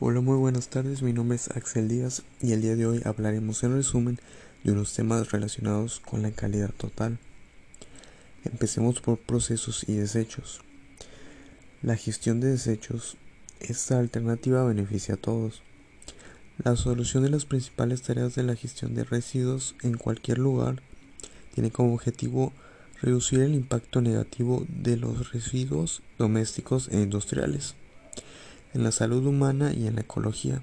Hola, muy buenas tardes. Mi nombre es Axel Díaz y el día de hoy hablaremos en resumen de unos temas relacionados con la calidad total. Empecemos por procesos y desechos. La gestión de desechos, esta alternativa beneficia a todos. La solución de las principales tareas de la gestión de residuos en cualquier lugar tiene como objetivo reducir el impacto negativo de los residuos domésticos e industriales en la salud humana y en la ecología.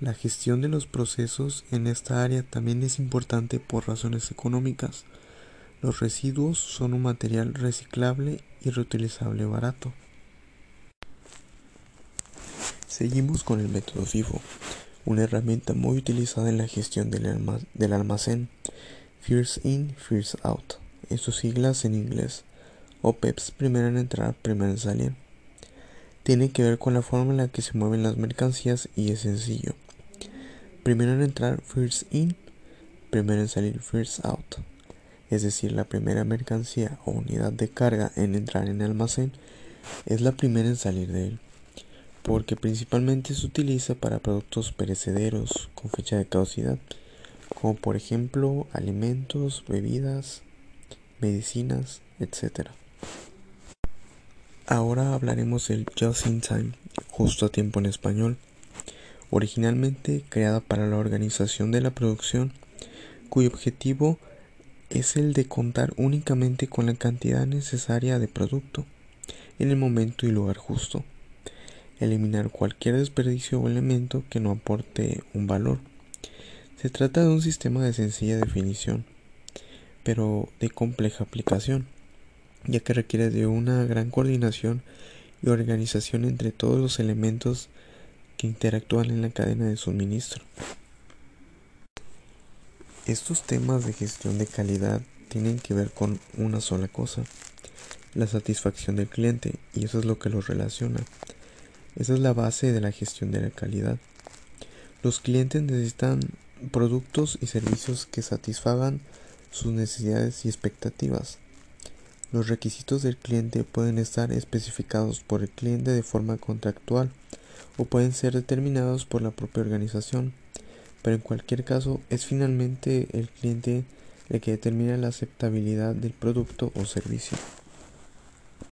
La gestión de los procesos en esta área también es importante por razones económicas. Los residuos son un material reciclable y reutilizable barato. Seguimos con el método FIFO, una herramienta muy utilizada en la gestión del, almacén. First in, first out. En sus siglas en inglés. OPEPS, primero en entrar, primero en salir tiene que ver con la forma en la que se mueven las mercancías y es sencillo. Primero en entrar, first in, primero en salir, first out. Es decir, la primera mercancía o unidad de carga en entrar en el almacén es la primera en salir de él, porque principalmente se utiliza para productos perecederos con fecha de caducidad, como por ejemplo alimentos, bebidas, medicinas, etc. Ahora hablaremos del Just in Time, justo a tiempo en español, originalmente creada para la organización de la producción, cuyo objetivo es el de contar únicamente con la cantidad necesaria de producto en el momento y lugar justo, eliminar cualquier desperdicio o elemento que no aporte un valor. Se trata de un sistema de sencilla definición, pero de compleja aplicación ya que requiere de una gran coordinación y organización entre todos los elementos que interactúan en la cadena de suministro. Estos temas de gestión de calidad tienen que ver con una sola cosa, la satisfacción del cliente, y eso es lo que los relaciona. Esa es la base de la gestión de la calidad. Los clientes necesitan productos y servicios que satisfagan sus necesidades y expectativas. Los requisitos del cliente pueden estar especificados por el cliente de forma contractual o pueden ser determinados por la propia organización, pero en cualquier caso es finalmente el cliente el que determina la aceptabilidad del producto o servicio.